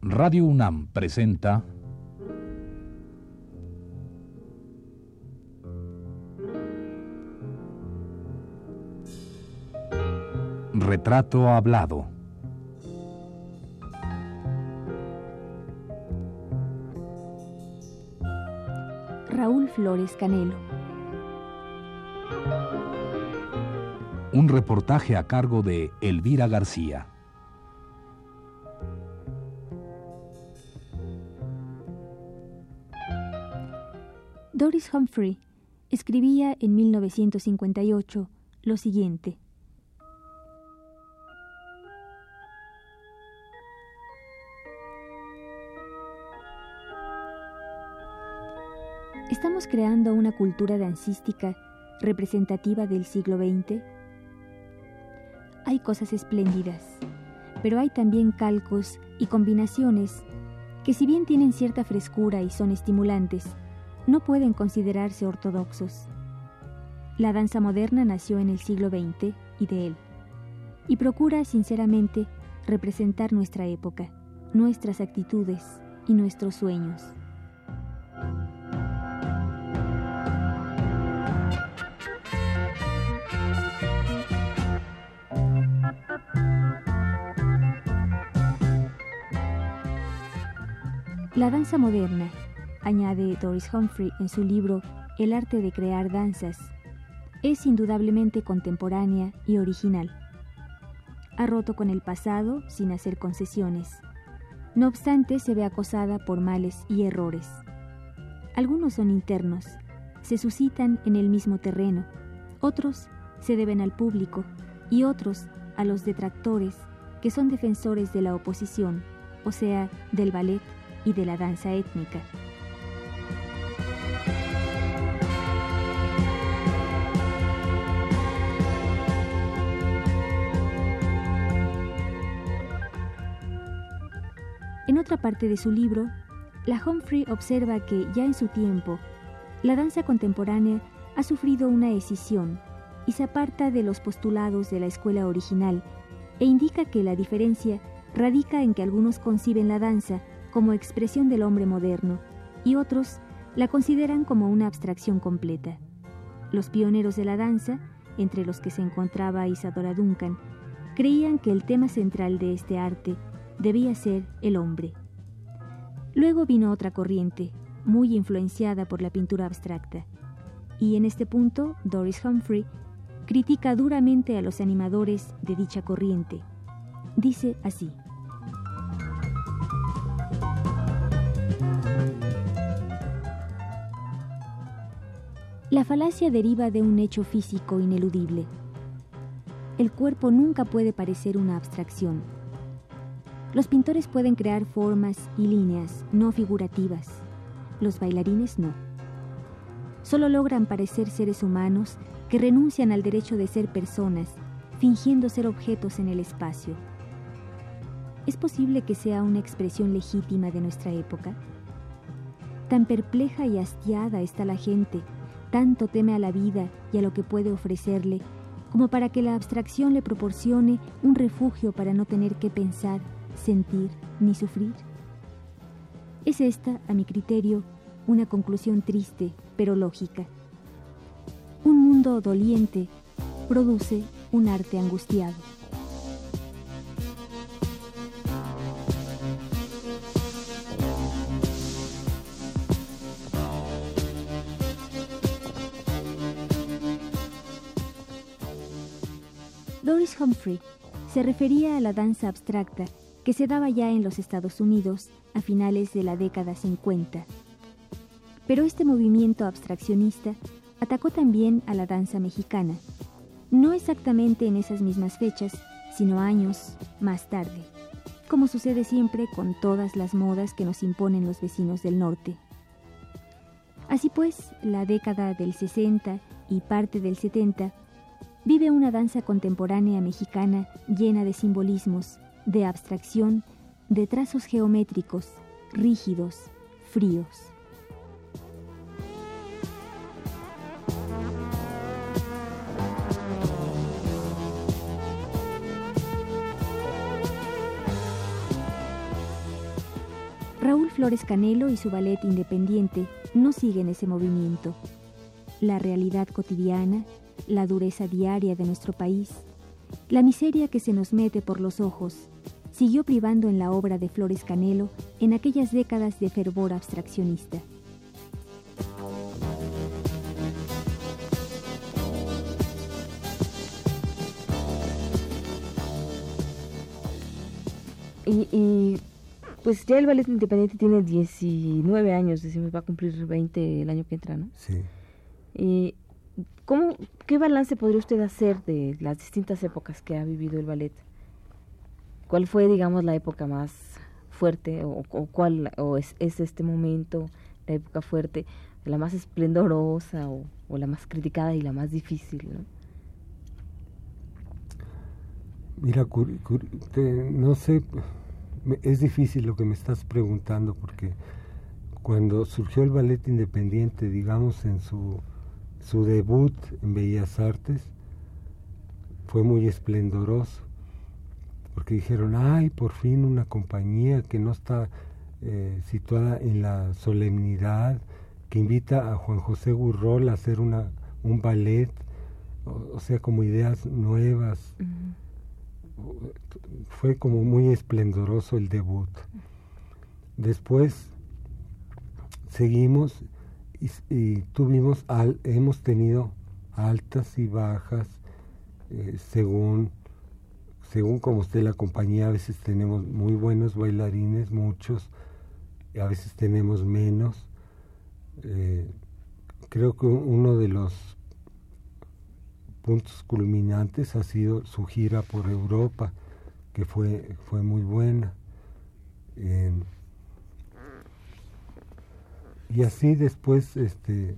Radio UNAM presenta Retrato Hablado. Raúl Flores Canelo. Un reportaje a cargo de Elvira García. Doris Humphrey escribía en 1958 lo siguiente. ¿Estamos creando una cultura dancística representativa del siglo XX? Hay cosas espléndidas, pero hay también calcos y combinaciones que si bien tienen cierta frescura y son estimulantes, no pueden considerarse ortodoxos. La danza moderna nació en el siglo XX y de él, y procura sinceramente representar nuestra época, nuestras actitudes y nuestros sueños. La danza moderna, añade Doris Humphrey en su libro El arte de crear danzas, es indudablemente contemporánea y original. Ha roto con el pasado sin hacer concesiones. No obstante, se ve acosada por males y errores. Algunos son internos, se suscitan en el mismo terreno, otros se deben al público y otros a los detractores que son defensores de la oposición, o sea, del ballet y de la danza étnica. Otra parte de su libro, la Humphrey observa que ya en su tiempo, la danza contemporánea ha sufrido una escisión y se aparta de los postulados de la escuela original e indica que la diferencia radica en que algunos conciben la danza como expresión del hombre moderno y otros la consideran como una abstracción completa. Los pioneros de la danza, entre los que se encontraba Isadora Duncan, creían que el tema central de este arte debía ser el hombre. Luego vino otra corriente, muy influenciada por la pintura abstracta, y en este punto Doris Humphrey critica duramente a los animadores de dicha corriente. Dice así. La falacia deriva de un hecho físico ineludible. El cuerpo nunca puede parecer una abstracción los pintores pueden crear formas y líneas no figurativas, los bailarines no. Solo logran parecer seres humanos que renuncian al derecho de ser personas, fingiendo ser objetos en el espacio. ¿Es posible que sea una expresión legítima de nuestra época? Tan perpleja y hastiada está la gente, tanto teme a la vida y a lo que puede ofrecerle, como para que la abstracción le proporcione un refugio para no tener que pensar sentir ni sufrir? Es esta, a mi criterio, una conclusión triste pero lógica. Un mundo doliente produce un arte angustiado. Doris Humphrey se refería a la danza abstracta que se daba ya en los Estados Unidos a finales de la década 50. Pero este movimiento abstraccionista atacó también a la danza mexicana, no exactamente en esas mismas fechas, sino años más tarde, como sucede siempre con todas las modas que nos imponen los vecinos del norte. Así pues, la década del 60 y parte del 70 vive una danza contemporánea mexicana llena de simbolismos, de abstracción, de trazos geométricos, rígidos, fríos. Raúl Flores Canelo y su ballet independiente no siguen ese movimiento. La realidad cotidiana, la dureza diaria de nuestro país, la miseria que se nos mete por los ojos, siguió privando en la obra de Flores Canelo en aquellas décadas de fervor abstraccionista. Y, pues ya el ballet independiente tiene 19 años, decimos, va a cumplir 20 el año que entra, ¿no? Sí. Y, ¿cómo, ¿Qué balance podría usted hacer de las distintas épocas que ha vivido el ballet? ¿Cuál fue, digamos, la época más fuerte o, cuál o es, este momento, la época fuerte, la más esplendorosa o, la más criticada y la más difícil? ¿no? Mira, no sé, es difícil lo que me estás preguntando porque cuando surgió el ballet independiente, digamos en su, su debut en Bellas Artes, fue muy esplendoroso, porque dijeron, ay, por fin una compañía que no está eh, situada en la solemnidad, que invita a Juan José Gurrol a hacer una, un ballet, o, sea, como ideas nuevas fue como muy esplendoroso el debut. Después seguimos y, tuvimos, al, hemos tenido altas y bajas eh, según según como esté la compañía, a veces tenemos muy buenos bailarines, muchos, a veces tenemos menos. Eh, creo que uno de los puntos culminantes ha sido su gira por Europa, que fue, fue muy buena. Y así después este,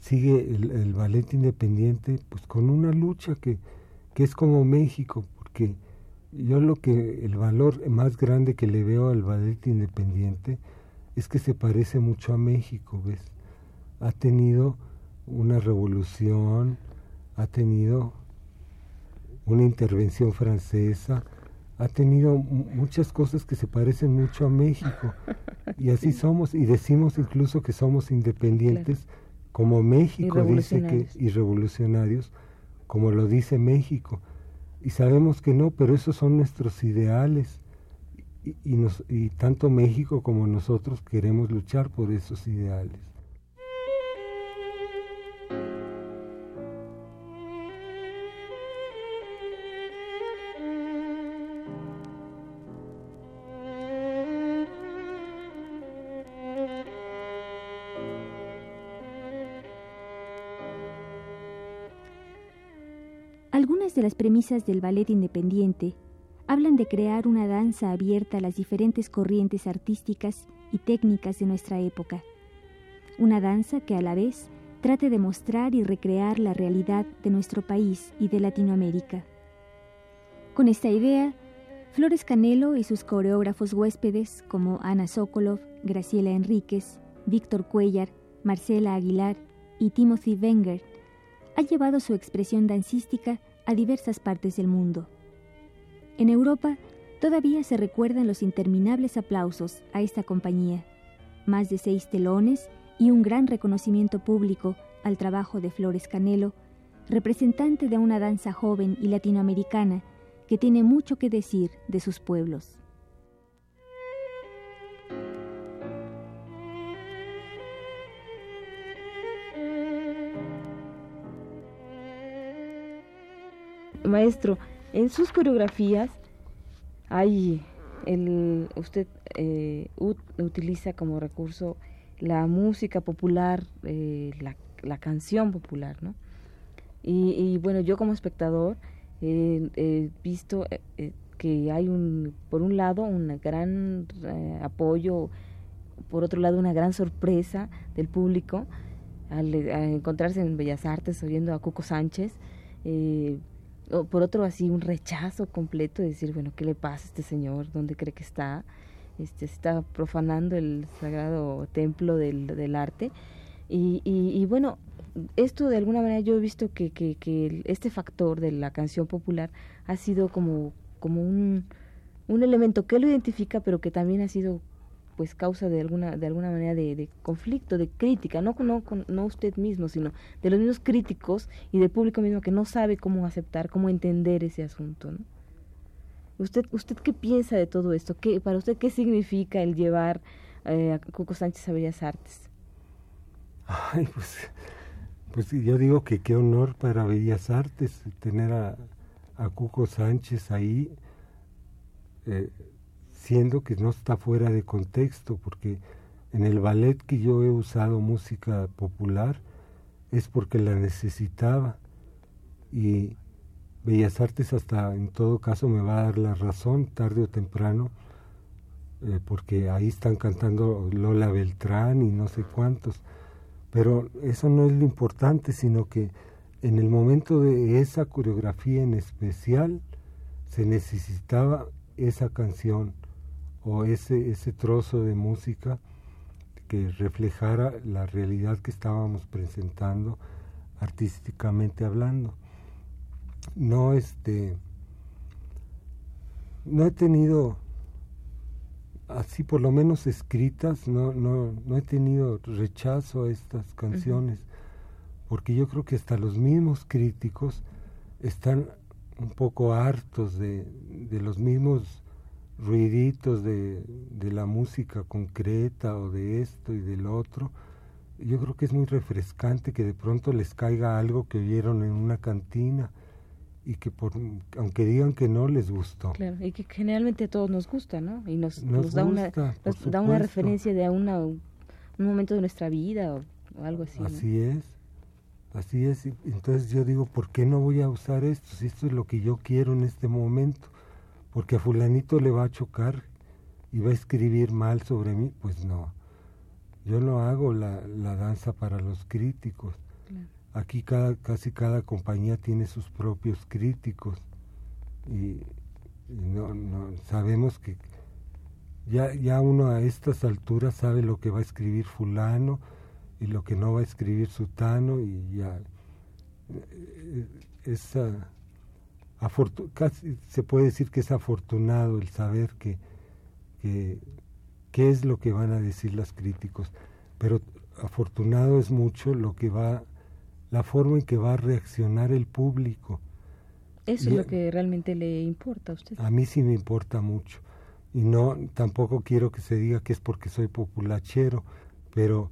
sigue el, ballet independiente pues con una lucha que, que es como México, porque yo lo que el valor más grande que le veo al ballet independiente es que se parece mucho a México, ¿ves? Ha tenido una revolución, ha tenido una intervención francesa, ha tenido muchas cosas que se parecen mucho a México. Y así somos, y decimos incluso que somos independientes, como México dice que, y revolucionarios, como lo dice México. Y sabemos que no, pero esos son nuestros ideales. Y, nos, y tanto México como nosotros queremos luchar por esos ideales. De las premisas del ballet independiente hablan de crear una danza abierta a las diferentes corrientes artísticas y técnicas de nuestra época. Una danza que a la vez trate de mostrar y recrear la realidad de nuestro país y de Latinoamérica. Con esta idea, Flores Canelo y sus coreógrafos huéspedes como Ana Sokolov, Graciela Enríquez, Víctor Cuellar, Marcela Aguilar y Timothy Wenger, ha llevado su expresión dancística a diversas partes del mundo. En Europa todavía se recuerdan los interminables aplausos a esta compañía, más de seis telones y un gran reconocimiento público al trabajo de Flores Canelo, representante de una danza joven y latinoamericana que tiene mucho que decir de sus pueblos. Maestro, en sus coreografías hay el, usted eh, utiliza como recurso la música popular, eh, la, canción popular, ¿no? Y, bueno, yo como espectador he visto eh, que hay un, por un lado, un gran apoyo, por otro lado, una gran sorpresa del público al, encontrarse en Bellas Artes oyendo a Cuco Sánchez. Eh, o por otro así un rechazo completo de decir, bueno, ¿qué le pasa a este señor? ¿Dónde cree que está? Este, está profanando el sagrado templo del, del arte. Y, y, bueno, esto de alguna manera yo he visto que, que, que, este factor de la canción popular ha sido como, como un, un elemento que lo identifica, pero que también ha sido pues causa de alguna de alguna manera de, conflicto, de crítica, no no no usted mismo, sino de los mismos críticos y del público mismo que no sabe cómo aceptar, cómo entender ese asunto, ¿no? ¿Usted usted qué piensa de todo esto? ¿Qué para usted qué significa el llevar eh, a Cuco Sánchez a Bellas Artes? Ay, pues pues yo digo que qué honor para Bellas Artes tener a, a Cuco Sánchez ahí. Eh, siendo que no está fuera de contexto, porque en el ballet que yo he usado música popular es porque la necesitaba. Y Bellas Artes hasta en todo caso me va a dar la razón tarde o temprano, eh, porque ahí están cantando Lola Beltrán y no sé cuántos, pero eso no es lo importante, sino que en el momento de esa coreografía en especial se necesitaba esa canción o ese, ese trozo de música que reflejara la realidad que estábamos presentando artísticamente hablando. No este no he tenido así por lo menos escritas, no, no, no he tenido rechazo a estas canciones, porque yo creo que hasta los mismos críticos están un poco hartos de, de los mismos ruiditos de, de, la música concreta o de esto y del otro, yo creo que es muy refrescante que de pronto les caiga algo que oyeron en una cantina y que por aunque digan que no les gustó. Claro, y que generalmente a todos nos gusta, ¿no? Y nos, nos, da, una, da una referencia de una, un momento de nuestra vida o, algo así. Así es, así es. Entonces yo digo, ¿por qué no voy a usar esto? Si esto es lo que yo quiero en este momento porque a fulanito le va a chocar y va a escribir mal sobre mí, pues no. Yo no hago la, la danza para los críticos. Aquí cada, casi cada compañía tiene sus propios críticos y, no, no, sabemos que ya, ya uno a estas alturas sabe lo que va a escribir fulano y lo que no va a escribir sutano y ya eh, esa casi se puede decir que es afortunado el saber que, qué es lo que van a decir los críticos, pero afortunado es mucho lo que va, la forma en que va a reaccionar el público. Eso es lo que realmente le importa a usted. A mí sí me importa mucho. Y no, tampoco quiero que se diga que es porque soy populachero, pero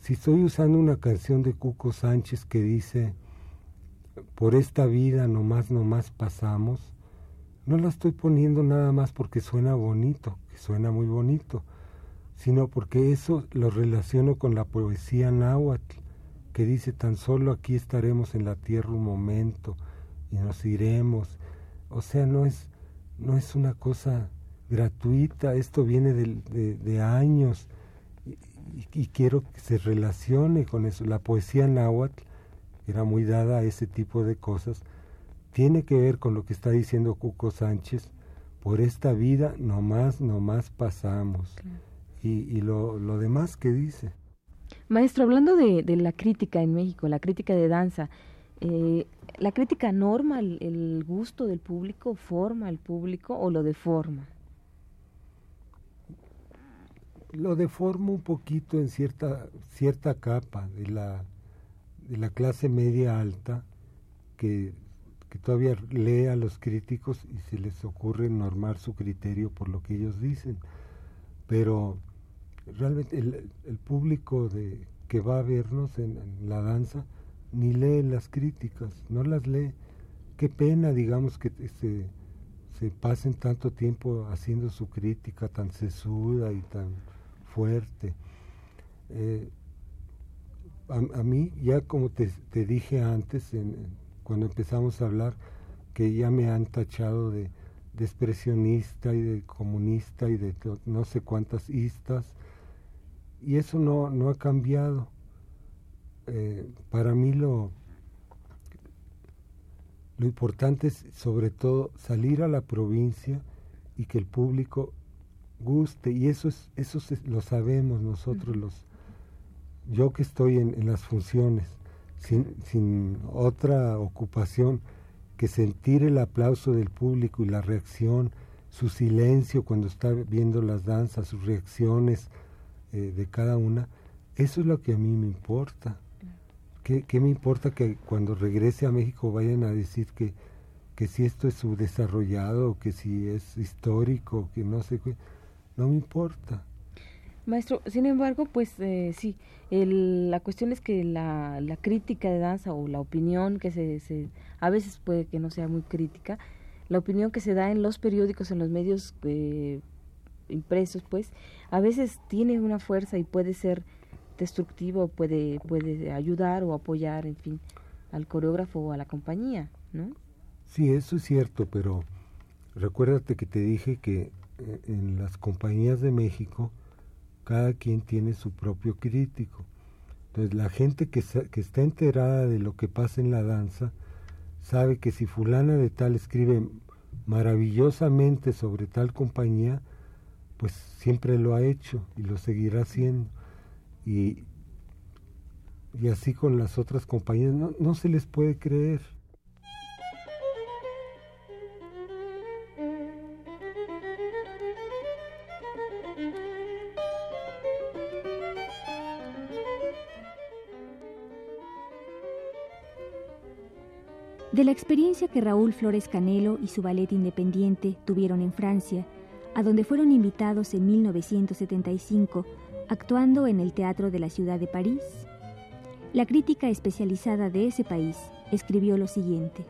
si estoy usando una canción de Cuco Sánchez que dice, por esta vida nomás, nomás pasamos, no la estoy poniendo nada más porque suena bonito, que suena muy bonito, sino porque eso lo relaciono con la poesía náhuatl, que dice tan solo aquí estaremos en la tierra un momento y nos iremos. O sea, no es, no es una cosa gratuita, esto viene de, años y, y, quiero que se relacione con eso. La poesía náhuatl era muy dada a ese tipo de cosas, tiene que ver con lo que está diciendo Cuco Sánchez, por esta vida nomás, nomás pasamos. Y, y lo, lo, demás que dice. Maestro, hablando de, de, la crítica en México, la crítica de danza, eh, ¿la crítica norma el, el, gusto del público, forma al público o lo deforma? Lo deforma un poquito en cierta, cierta capa de la, de la clase media alta que, que, todavía lee a los críticos y se les ocurre normar su criterio por lo que ellos dicen. Pero realmente el, público de, que va a vernos en, la danza ni lee las críticas, no las lee. Qué pena, digamos, que se, se pasen tanto tiempo haciendo su crítica tan sesuda y tan fuerte. Eh, a, mí, ya como te, te dije antes, en, cuando empezamos a hablar, que ya me han tachado de, de expresionista y de comunista y de no sé cuántas istas, y eso no, no ha cambiado. Eh, para mí lo, lo importante es sobre todo salir a la provincia y que el público guste, y eso, es, eso lo sabemos nosotros los yo que estoy en, las funciones, sin, sin, otra ocupación que sentir el aplauso del público y la reacción, su silencio cuando está viendo las danzas, sus reacciones eh, de cada una, eso es lo que a mí me importa. ¿Qué, ¿Qué, me importa que cuando regrese a México vayan a decir que, que si esto es subdesarrollado, que si es histórico, que no sé qué? No me importa. Maestro, sin embargo, pues eh, sí, el, la cuestión es que la, la, crítica de danza o la opinión que se, se, a veces puede que no sea muy crítica, la opinión que se da en los periódicos, en los medios eh, impresos, pues, a veces tiene una fuerza y puede ser destructivo, puede, puede ayudar o apoyar, en fin, al coreógrafo o a la compañía, ¿no? Sí, eso es cierto, pero recuérdate que te dije que eh, en las compañías de México, cada quien tiene su propio crítico. Entonces la gente que, que está enterada de lo que pasa en la danza sabe que si fulana de tal escribe maravillosamente sobre tal compañía, pues siempre lo ha hecho y lo seguirá haciendo. Y, y así con las otras compañías, no, no se les puede creer. De la experiencia que Raúl Flores Canelo y su ballet independiente tuvieron en Francia, a donde fueron invitados en 1975, actuando en el Teatro de la Ciudad de París, la crítica especializada de ese país escribió lo siguiente.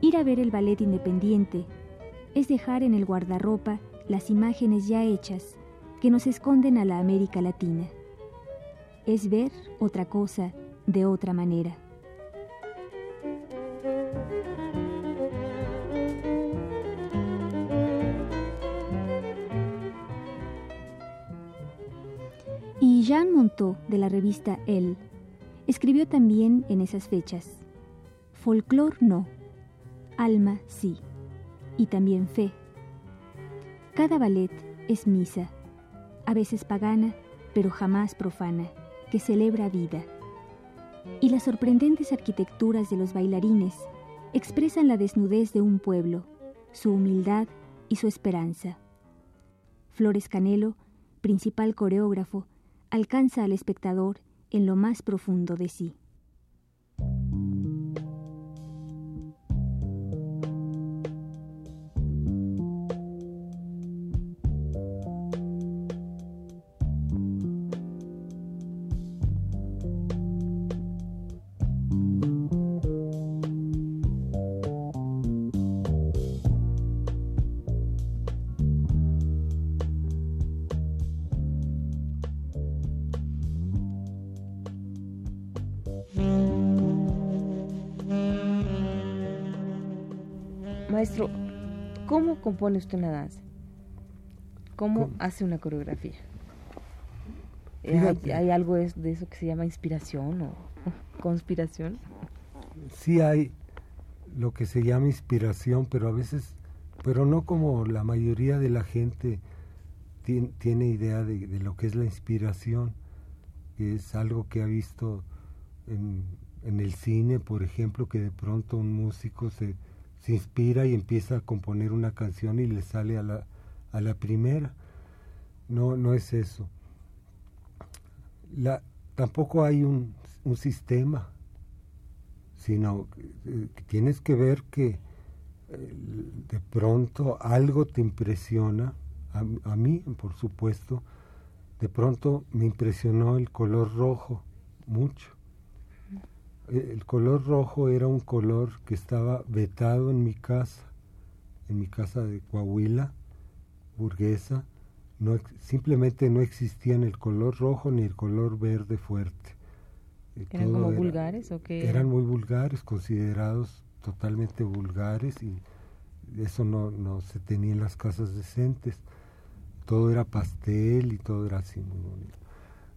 Ir a ver el ballet independiente es dejar en el guardarropa las imágenes ya hechas que nos esconden a la América Latina es ver otra cosa de otra manera. Y Jean Monteau, de la revista Elle, escribió también en esas fechas, Folclor no, alma sí, y también fe. Cada ballet es misa, a veces pagana, pero jamás profana que celebra vida. Y las sorprendentes arquitecturas de los bailarines expresan la desnudez de un pueblo, su humildad y su esperanza. Flores Canelo, principal coreógrafo, alcanza al espectador en lo más profundo de sí. Compone usted una danza? ¿Cómo, hace una coreografía? ¿Hay, ¿Hay, algo de eso que se llama inspiración o conspiración? Sí hay lo que se llama inspiración, pero a veces, pero no como la mayoría de la gente tiene, tiene idea de, de, lo que es la inspiración, que es algo que ha visto en, en el cine, por ejemplo, que de pronto un músico se se inspira y empieza a componer una canción y le sale a la, a la primera. No, no es eso. La, tampoco hay un, un sistema, sino que tienes que ver que eh, de pronto algo te impresiona, a, a mí por supuesto, de pronto me impresionó el color rojo mucho eh, el color rojo era un color que estaba vetado en mi casa, en mi casa de Coahuila, burguesa, no, simplemente no existían el color rojo ni el color verde fuerte. Eh, ¿Eran como era, vulgares o qué? Eran muy vulgares, considerados totalmente vulgares y eso no, no se tenía en las casas decentes. Todo era pastel y todo era así muy bonito.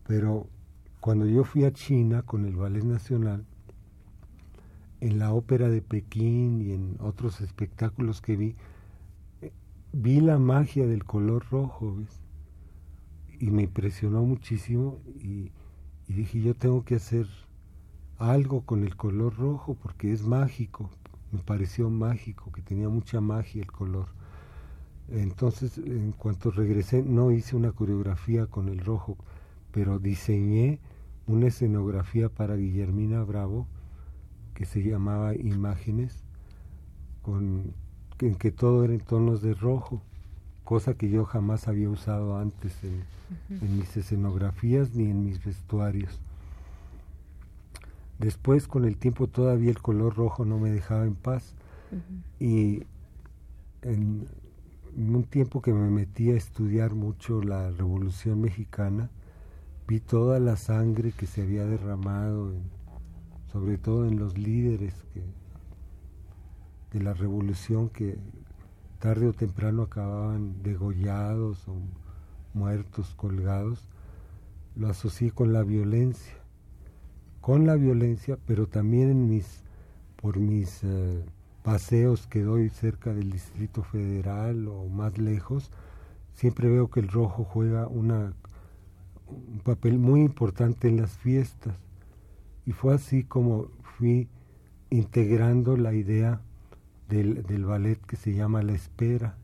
Pero cuando yo fui a China con el Ballet Nacional, en la ópera de Pekín y en otros espectáculos que vi, vi la magia del color rojo, ¿ves? Y me impresionó muchísimo y, y, dije, yo tengo que hacer algo con el color rojo porque es mágico, me pareció mágico, que tenía mucha magia el color. Entonces, en cuanto regresé, no hice una coreografía con el rojo, pero diseñé una escenografía para Guillermina Bravo que se llamaba Imágenes, con, en que todo era en tonos de rojo, cosa que yo jamás había usado antes en mis escenografías ni en mis vestuarios. Después, con el tiempo, todavía el color rojo no me dejaba en paz. Y en, un tiempo que me metí a estudiar mucho la Revolución Mexicana, vi toda la sangre que se había derramado, sobre todo en los líderes de la revolución que tarde o temprano acababan degollados o muertos, colgados. Lo asocié con la violencia con la violencia, pero también en mis, por mis eh, paseos que doy cerca del Distrito Federal o más lejos, siempre veo que el rojo juega un papel muy importante en las fiestas. Y fue así como fui integrando la idea del, del ballet que se llama La Espera,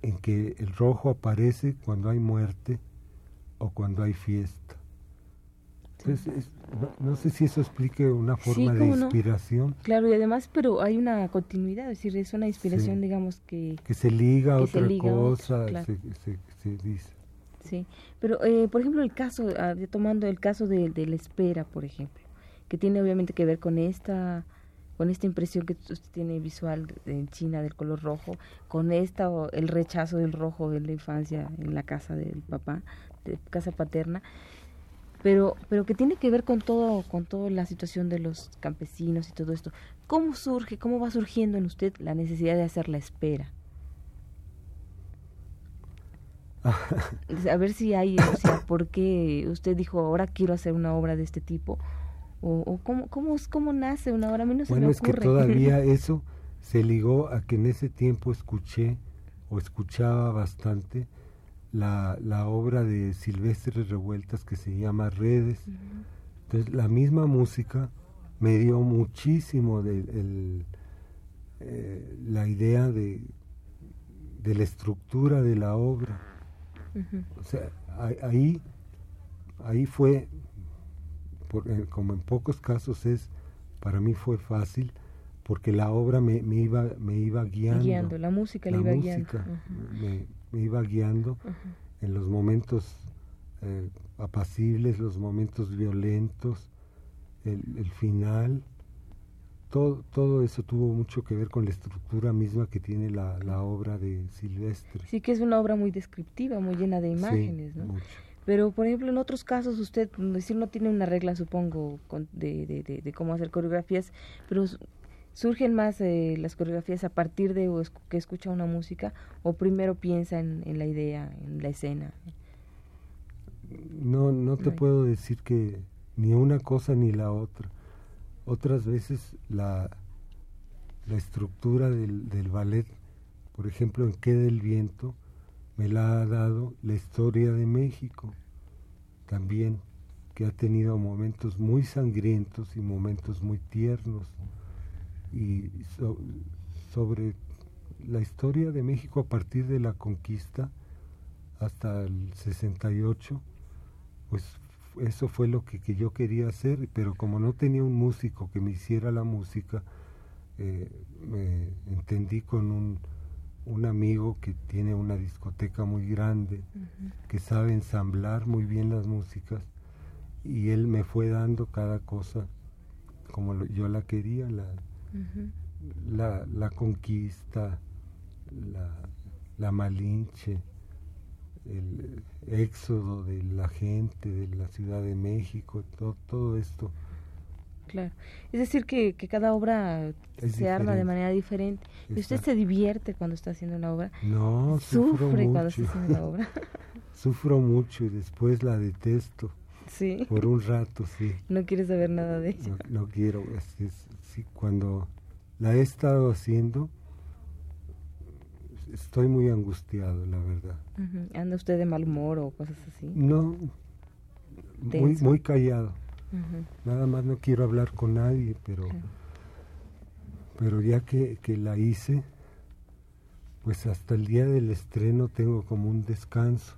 en que el rojo aparece cuando hay muerte o cuando hay fiesta. No, sé si eso explique una forma de inspiración. Claro, y además, pero hay una continuidad, es decir, es una inspiración, digamos, que... Que se liga a otra cosa, se, dice. Sí, pero eh, por ejemplo el caso, ah, tomando el caso de, de, la espera, por ejemplo, que tiene obviamente que ver con esta con esta impresión que usted tiene visual en China del color rojo, con esta el rechazo del rojo en la infancia en la casa del papá, de casa paterna, pero, pero que tiene que ver con todo, con toda la situación de los campesinos y todo esto. ¿Cómo surge, cómo va surgiendo en usted la necesidad de hacer la espera? a ver si hay, o sea, ¿por qué usted dijo ahora quiero hacer una obra de este tipo? ¿O, o cómo, cómo, cómo, nace una obra? A mí no se bueno, me es que todavía eso se ligó a que en ese tiempo escuché o escuchaba bastante la, la obra de Silvestre Revueltas que se llama Redes. Entonces la misma música me dio muchísimo de eh, la idea de, de la estructura de la obra. O sea, ahí, ahí fue, como en pocos casos es, para mí fue fácil, porque la obra me, me iba, me iba guiando. Guiando, la música la iba guiando me iba guiando en los momentos eh, apacibles, los momentos violentos, el, final. Todo, todo, eso tuvo mucho que ver con la estructura misma que tiene la, la, obra de Silvestre. Sí, que es una obra muy descriptiva, muy llena de imágenes, ¿no? Pero, por ejemplo, en otros casos usted, decir, no tiene una regla, supongo, de, de, de, de, cómo hacer coreografías, pero ¿Surgen más eh, las coreografías a partir de que escucha una música o primero piensa en, la idea, en la escena? No, no te puedo decir que ni una cosa ni la otra. Otras veces la, la estructura del, del ballet, por ejemplo, en Queda el viento, me la ha dado la historia de México también, que ha tenido momentos muy sangrientos y momentos muy tiernos. Y sobre la historia de México a partir de la conquista hasta el 68, pues eso fue lo que, yo quería hacer, pero como no tenía un músico que me hiciera la música, eh, me entendí con un, un, amigo que tiene una discoteca muy grande, que sabe ensamblar muy bien las músicas, y él me fue dando cada cosa como yo la quería, la, la, la, conquista, la, la Malinche, el éxodo de la gente de la Ciudad de México, todo, todo esto. Claro. Es decir, que, que cada obra se arma de manera diferente. ¿Y usted se divierte cuando está haciendo una obra? No, sufre mucho. cuando está haciendo la obra. sufro mucho y después la detesto. Sí. Por un rato, sí. No quieres saber nada de ella. No, quiero. sí, cuando la he estado haciendo, estoy muy angustiado, la verdad. ¿Anda usted de mal humor o cosas así? No, muy, muy callado. Nada más no quiero hablar con nadie, pero, pero ya que, que la hice, pues hasta el día del estreno tengo como un descanso.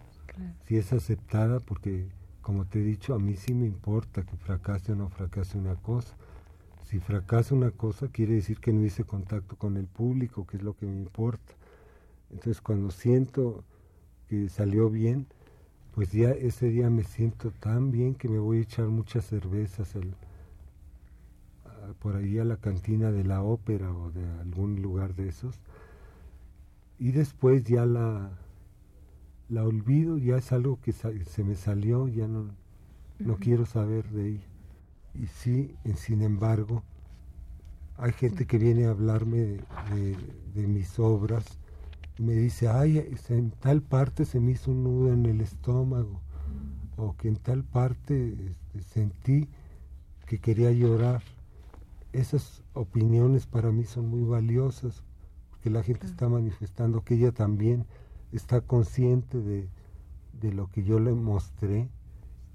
Si es aceptada, porque como te he dicho, a mí sí me importa que fracase o no fracase una cosa. Si fracasa una cosa, quiere decir que no hice contacto con el público, que es lo que me importa. Entonces, cuando siento que salió bien, pues ya ese día me siento tan bien que me voy a echar muchas cervezas por ahí a la cantina de la ópera o de algún lugar de esos. Y después ya la, la olvido, ya es algo que se me salió, ya no, no quiero saber de ella. Y sí, sin embargo, hay gente que viene a hablarme de, de mis obras me dice, ay, en tal parte se me hizo un nudo en el estómago, o que en tal parte este, sentí que quería llorar. Esas opiniones para mí son muy valiosas, porque la gente está manifestando que ella también está consciente de, de lo que yo le mostré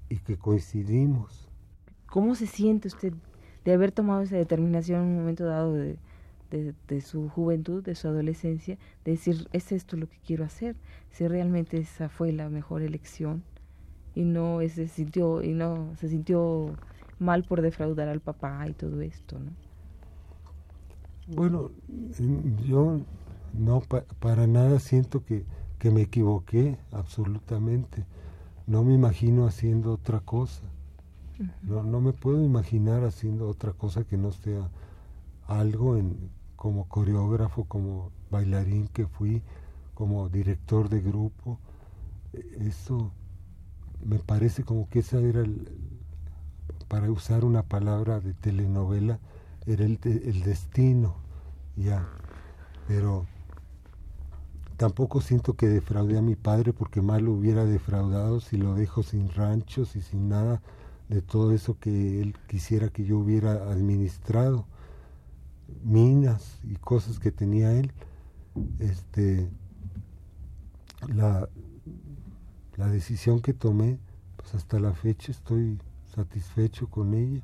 y que coincidimos. ¿Cómo se siente usted de haber tomado esa determinación en un momento dado de, de, su juventud, de su adolescencia, de decir, es esto lo que quiero hacer, si realmente esa fue la mejor elección y no se sintió y no se sintió mal por defraudar al papá y todo esto, ¿no? Bueno, yo no para nada siento que, que me equivoqué absolutamente. No me imagino haciendo otra cosa. no, no me puedo imaginar haciendo otra cosa que no sea algo en, como coreógrafo, como bailarín que fui, como director de grupo. Eso me parece como que esa era, el, para usar una palabra de telenovela, era el, destino, ya. Pero tampoco siento que defraudé a mi padre porque mal lo hubiera defraudado si lo dejo sin ranchos y sin nada de todo eso que él quisiera que yo hubiera administrado minas y cosas que tenía él, este, la, la decisión que tomé, pues hasta la fecha estoy satisfecho con ella.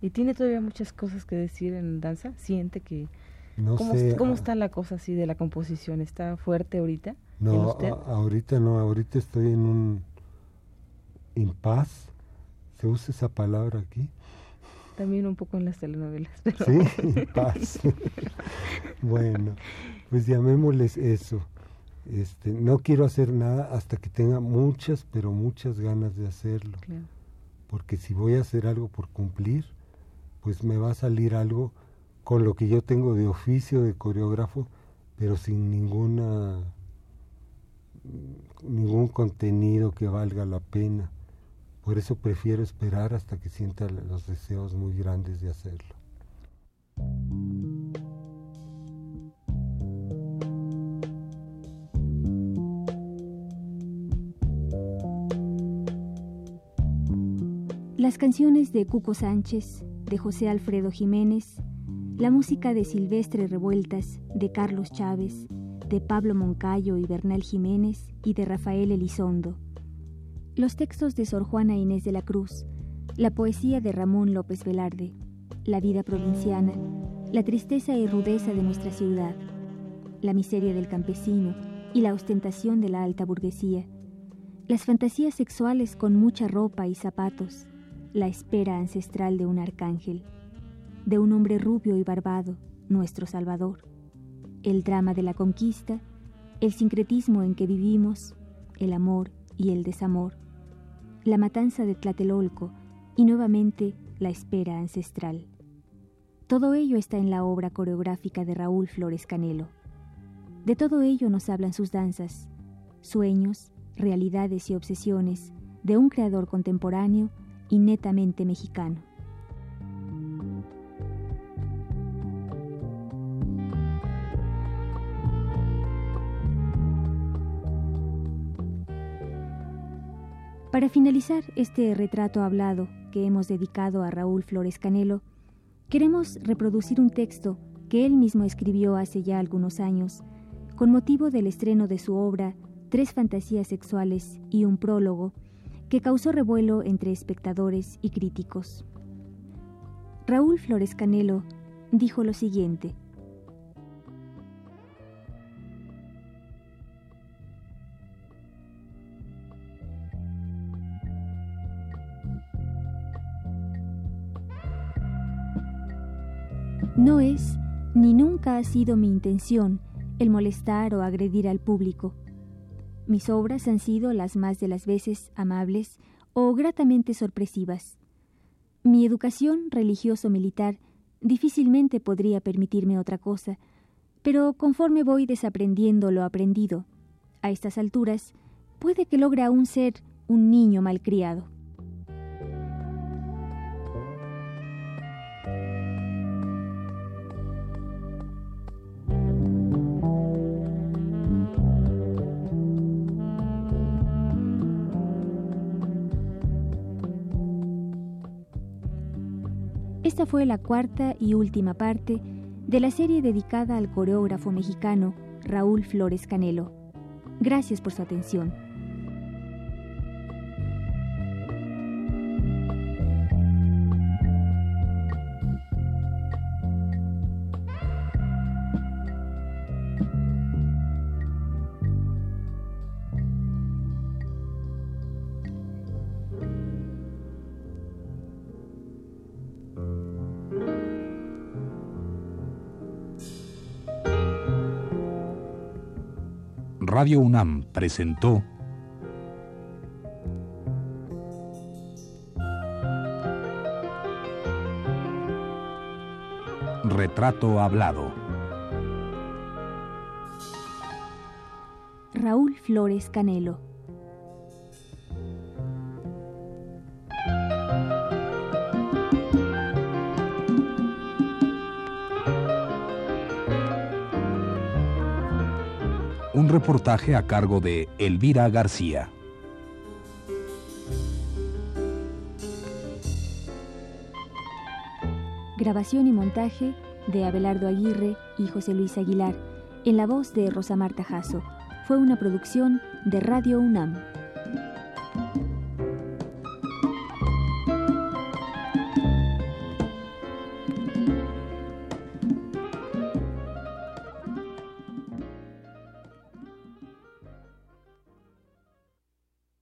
¿Y tiene todavía muchas cosas que decir en danza? ¿Siente que... No ¿Cómo, sé, ¿Cómo ah, está la cosa así de la composición? ¿Está fuerte ahorita? No, usted? ahorita no, ahorita estoy en un impas. ¿Se usa esa palabra aquí? También un poco en las telenovelas. Pero... Sí, paz. bueno, pues llamémosles eso. Este, no quiero hacer nada hasta que tenga muchas, pero muchas ganas de hacerlo. Porque si voy a hacer algo por cumplir, pues me va a salir algo con lo que yo tengo de oficio de coreógrafo, pero sin ninguna ningún contenido que valga la pena. Por eso prefiero esperar hasta que sienta los deseos muy grandes de hacerlo. Las canciones de Cuco Sánchez, de José Alfredo Jiménez, la música de Silvestre Revueltas, de Carlos Chávez, de Pablo Moncayo y Bernal Jiménez y de Rafael Elizondo los textos de Sor Juana Inés de la Cruz, la poesía de Ramón López Velarde, la vida provinciana, la tristeza y rudeza de nuestra ciudad, la miseria del campesino y la ostentación de la alta burguesía, las fantasías sexuales con mucha ropa y zapatos, la espera ancestral de un arcángel, de un hombre rubio y barbado, nuestro Salvador, el drama de la conquista, el sincretismo en que vivimos, el amor y el desamor, la matanza de Tlatelolco y nuevamente la espera ancestral. Todo ello está en la obra coreográfica de Raúl Flores Canelo. De todo ello nos hablan sus danzas, sueños, realidades y obsesiones de un creador contemporáneo y netamente mexicano. Para finalizar este retrato hablado que hemos dedicado a Raúl Flores Canelo, queremos reproducir un texto que él mismo escribió hace ya algunos años, con motivo del estreno de su obra Tres fantasías sexuales y un prólogo, que causó revuelo entre espectadores y críticos. Raúl Flores Canelo dijo lo siguiente. No es ni nunca ha sido mi intención el molestar o agredir al público. Mis obras han sido las más de las veces amables o gratamente sorpresivas. Mi educación religioso-militar difícilmente podría permitirme otra cosa, pero conforme voy desaprendiendo lo aprendido, a estas alturas, puede que logre aún ser un niño malcriado. Fue la cuarta y última parte de la serie dedicada al coreógrafo mexicano Raúl Flores Canelo. Gracias por su atención. Radio UNAM presentó Retrato Hablado. Raúl Flores Canelo. Reportaje a cargo de Elvira García. Grabación y montaje de Abelardo Aguirre y José Luis Aguilar, en la voz de Rosa Marta Jasso. Fue una producción de Radio UNAM.